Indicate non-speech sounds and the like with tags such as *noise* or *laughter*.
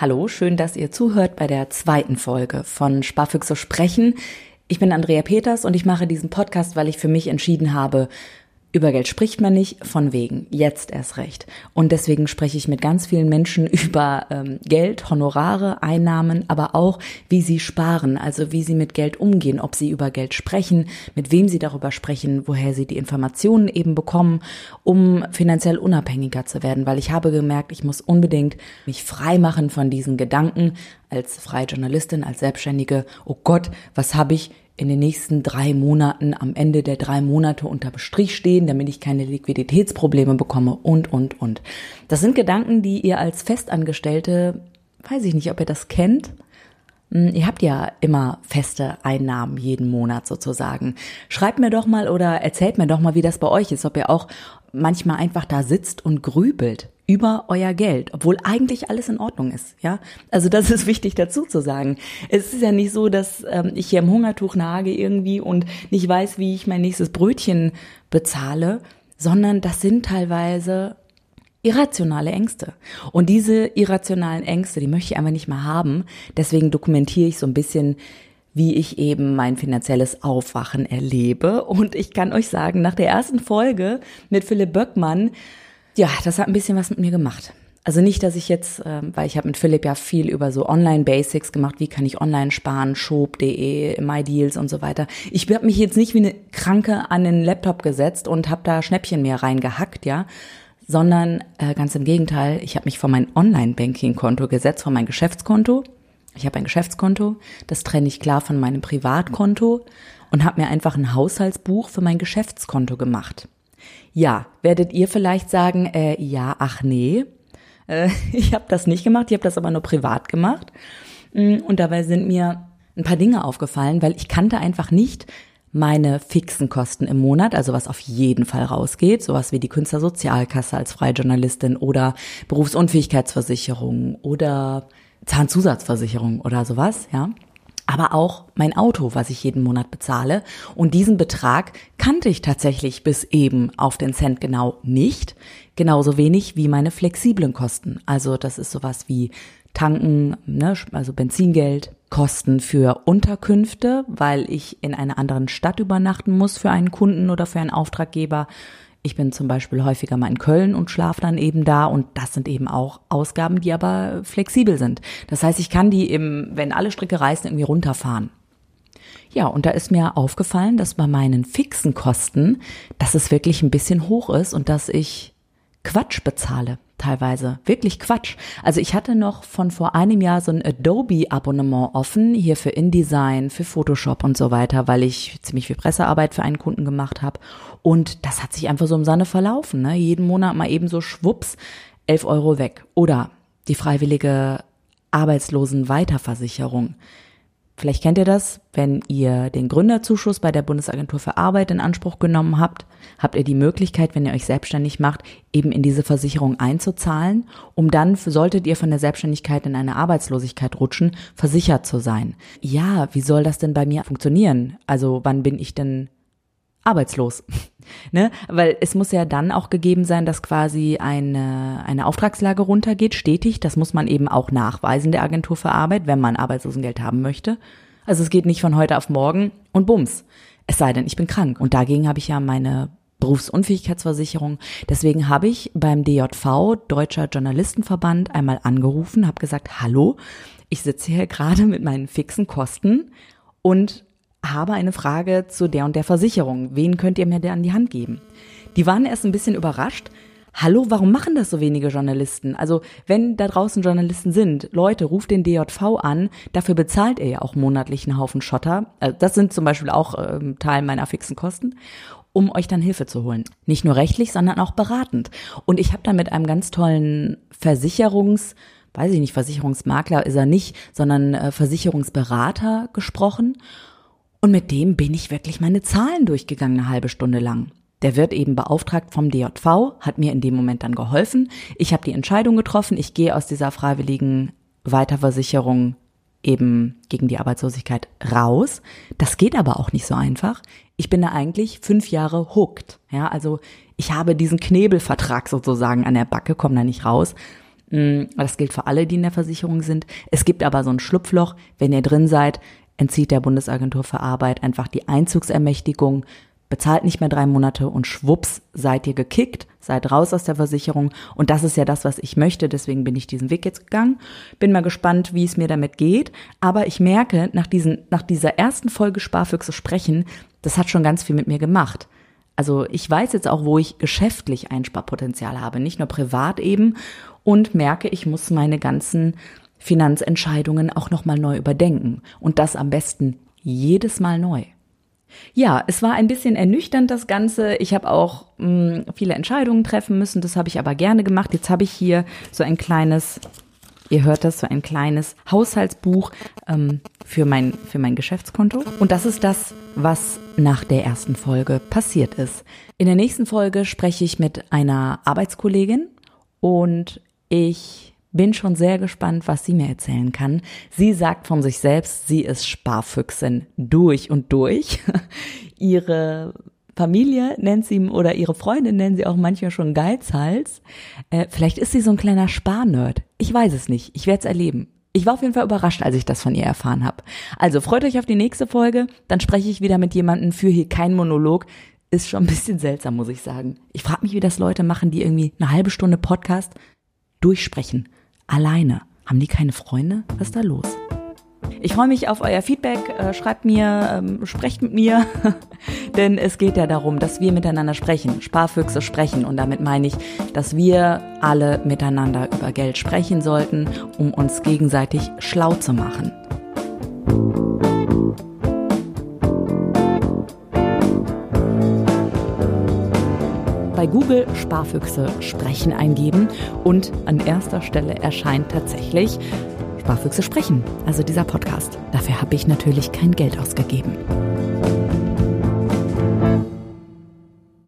Hallo, schön, dass ihr zuhört bei der zweiten Folge von Sparfüchse sprechen. Ich bin Andrea Peters und ich mache diesen Podcast, weil ich für mich entschieden habe, über Geld spricht man nicht, von wegen, jetzt erst recht. Und deswegen spreche ich mit ganz vielen Menschen *laughs* über ähm, Geld, Honorare, Einnahmen, aber auch, wie sie sparen, also wie sie mit Geld umgehen, ob sie über Geld sprechen, mit wem sie darüber sprechen, woher sie die Informationen eben bekommen, um finanziell unabhängiger zu werden. Weil ich habe gemerkt, ich muss unbedingt mich frei machen von diesen Gedanken als freie Journalistin, als Selbstständige. Oh Gott, was habe ich in den nächsten drei Monaten am Ende der drei Monate unter Strich stehen, damit ich keine Liquiditätsprobleme bekomme und, und, und. Das sind Gedanken, die ihr als Festangestellte, weiß ich nicht, ob ihr das kennt, hm, Ihr habt ja immer feste Einnahmen jeden Monat sozusagen. Schreibt mir doch mal oder erzählt mir doch mal, wie das bei euch ist, ob ihr auch manchmal einfach da sitzt und grübelt über euer Geld, obwohl eigentlich alles in Ordnung ist, ja. Also das ist wichtig dazu zu sagen. Es ist ja nicht so, dass ähm, ich hier im Hungertuch nage irgendwie und nicht weiß, wie ich mein nächstes Brötchen bezahle, sondern das sind teilweise irrationale Ängste. Und diese irrationalen Ängste, die möchte ich einfach nicht mehr haben. Deswegen dokumentiere ich so ein bisschen, wie ich eben mein finanzielles Aufwachen erlebe. Und ich kann euch sagen, nach der ersten Folge mit Philipp Böckmann, ja, das hat ein bisschen was mit mir gemacht. Also nicht, dass ich jetzt, ähm, weil ich habe mit Philipp ja viel über so Online-Basics gemacht, wie kann ich online sparen, shop.de, MyDeals und so weiter. Ich habe mich jetzt nicht wie eine Kranke an den Laptop gesetzt und habe da Schnäppchen mehr reingehackt, ja, sondern äh, ganz im Gegenteil, ich habe mich von mein Online-Banking-Konto gesetzt, von meinem Geschäftskonto. Ich habe ein Geschäftskonto, das trenne ich klar von meinem Privatkonto und habe mir einfach ein Haushaltsbuch für mein Geschäftskonto gemacht. Ja, werdet ihr vielleicht sagen, äh, ja, ach nee, äh, *laughs* ich habe das nicht gemacht, ich habe das aber nur privat gemacht. Mm, und dabei sind mir ein paar Dinge aufgefallen, weil ich kannte einfach nicht meine fixen Kosten im Monat, also was auf jeden Fall rausgeht, sowas wie die Künstlersozialkasse als freie Journalistin oder Berufsunfähigkeitsversicherung oder Zahnzusatzversicherung oder sowas, ja aber auch mein Auto, was ich jeden Monat bezahle. Und diesen Betrag kannte ich tatsächlich bis eben auf den Cent genau nicht. Genauso wenig wie meine flexiblen Kosten. Also das ist sowas wie Tanken, ne, also Benzingeld, Kosten für Unterkünfte, weil ich in einer anderen Stadt übernachten muss für einen Kunden oder für einen Auftraggeber. Ich bin zum Beispiel häufiger mal in Köln und schlafe dann eben da und das sind eben auch Ausgaben, die aber flexibel sind. Das heißt, ich kann die eben, wenn alle Stricke reißen, irgendwie runterfahren. Ja, und da ist mir aufgefallen, dass bei meinen fixen Kosten, dass es wirklich ein bisschen hoch ist und dass ich Quatsch bezahle teilweise. Wirklich Quatsch. Also ich hatte noch von vor einem Jahr so ein Adobe-Abonnement offen, hier für InDesign, für Photoshop und so weiter, weil ich ziemlich viel Pressearbeit für einen Kunden gemacht habe. Und das hat sich einfach so im Sande verlaufen. Ne? Jeden Monat mal eben so schwupps, elf Euro weg. Oder die freiwillige Arbeitslosenweiterversicherung. Vielleicht kennt ihr das, wenn ihr den Gründerzuschuss bei der Bundesagentur für Arbeit in Anspruch genommen habt, habt ihr die Möglichkeit, wenn ihr euch selbstständig macht, eben in diese Versicherung einzuzahlen, um dann, solltet ihr von der Selbstständigkeit in eine Arbeitslosigkeit rutschen, versichert zu sein. Ja, wie soll das denn bei mir funktionieren? Also wann bin ich denn arbeitslos. *laughs* ne? Weil es muss ja dann auch gegeben sein, dass quasi eine, eine Auftragslage runtergeht, stetig. Das muss man eben auch nachweisen der Agentur für Arbeit, wenn man Arbeitslosengeld haben möchte. Also es geht nicht von heute auf morgen und bums. Es sei denn, ich bin krank. Und dagegen habe ich ja meine Berufsunfähigkeitsversicherung. Deswegen habe ich beim DJV, Deutscher Journalistenverband, einmal angerufen, habe gesagt, hallo, ich sitze hier gerade mit meinen fixen Kosten und habe eine Frage zu der und der Versicherung. Wen könnt ihr mir da an die Hand geben? Die waren erst ein bisschen überrascht. Hallo, warum machen das so wenige Journalisten? Also, wenn da draußen Journalisten sind, Leute, ruft den DJV an, dafür bezahlt er ja auch monatlich einen Haufen Schotter. Also das sind zum Beispiel auch ähm, Teil meiner fixen Kosten um euch dann Hilfe zu holen. Nicht nur rechtlich, sondern auch beratend. Und ich habe dann mit einem ganz tollen Versicherungs, weiß ich nicht, Versicherungsmakler ist er nicht, sondern äh, Versicherungsberater gesprochen. Und mit dem bin ich wirklich meine Zahlen durchgegangen, eine halbe Stunde lang. Der wird eben beauftragt vom DJV, hat mir in dem Moment dann geholfen. Ich habe die Entscheidung getroffen, ich gehe aus dieser freiwilligen Weiterversicherung eben gegen die Arbeitslosigkeit raus. Das geht aber auch nicht so einfach. Ich bin da eigentlich fünf Jahre hooked. Ja, also ich habe diesen Knebelvertrag sozusagen an der Backe, komme da nicht raus. Mm, das gilt für alle, die in der Versicherung sind. Es gibt aber so ein Schlupfloch. Wenn ihr drin seid, entzieht der Bundesagentur für Arbeit einfach die Einzugsermächtigung, bezahlt nicht mehr drei Monate und schwupps seid ihr gekickt, seid raus aus der Versicherung. Und das ist ja das, was ich möchte. Deswegen bin ich diesen Weg jetzt gegangen. Bin mal gespannt, wie es mir damit geht. Aber ich merke, nach, diesen, nach dieser ersten Folge Sparfüchse sprechen, das hat schon ganz viel mit mir gemacht. Also ich weiß jetzt auch, wo ich geschäftlich Einsparpotenzial habe, nicht nur privat eben und merke, ich muss meine ganzen Finanzentscheidungen auch nochmal neu überdenken und das am besten jedes Mal neu. Ja, es war ein bisschen ernüchternd das Ganze. Ich habe auch mh, hm, viele Entscheidungen treffen müssen, das habe ich aber gerne gemacht. Jetzt habe ich hier so ein kleines Ihr hört das, so ein kleines Haushaltsbuch ähm, für, mein, für mein Geschäftskonto. Und das ist das, was nach der ersten Folge passiert ist. In der nächsten Folge spreche ich mit einer Arbeitskollegin und ich bin schon sehr gespannt, was sie mir erzählen kann. Sie sagt von sich selbst, sie ist Sparfüchsin durch und durch. *laughs* Ihre Familie nennt sie oder ihre Freundin nennen sie auch manchmal schon Geizhals. Äh, vielleicht ist sie so ein kleiner Sparnerd. Ich weiß es nicht. Ich werde es erleben. Ich war auf jeden Fall überrascht, als ich das von ihr erfahren habe. Also freut euch auf die nächste Folge. Dann spreche ich wieder mit jemandem für hier kein Monolog. Ist schon ein bisschen seltsam, muss ich sagen. Ich frage mich, wie das Leute machen, die irgendwie eine halbe Stunde Podcast durchsprechen. Alleine. Haben die keine Freunde? Was ist da los? Ich freue mich auf euer Feedback. Äh, schreibt mir, ähm, sprecht mit mir, *laughs* denn es geht ja darum, dass wir miteinander sprechen, Sparfüchse sprechen. Und damit meine ich, dass wir alle miteinander über Geld sprechen sollten, um uns gegenseitig schlau zu machen. Bei Google Sparfüchse sprechen eingeben und an erster Stelle erscheint tatsächlich Sparfüchse sprechen, also dieser Podcast. Dafür habe ich natürlich kein Geld ausgegeben.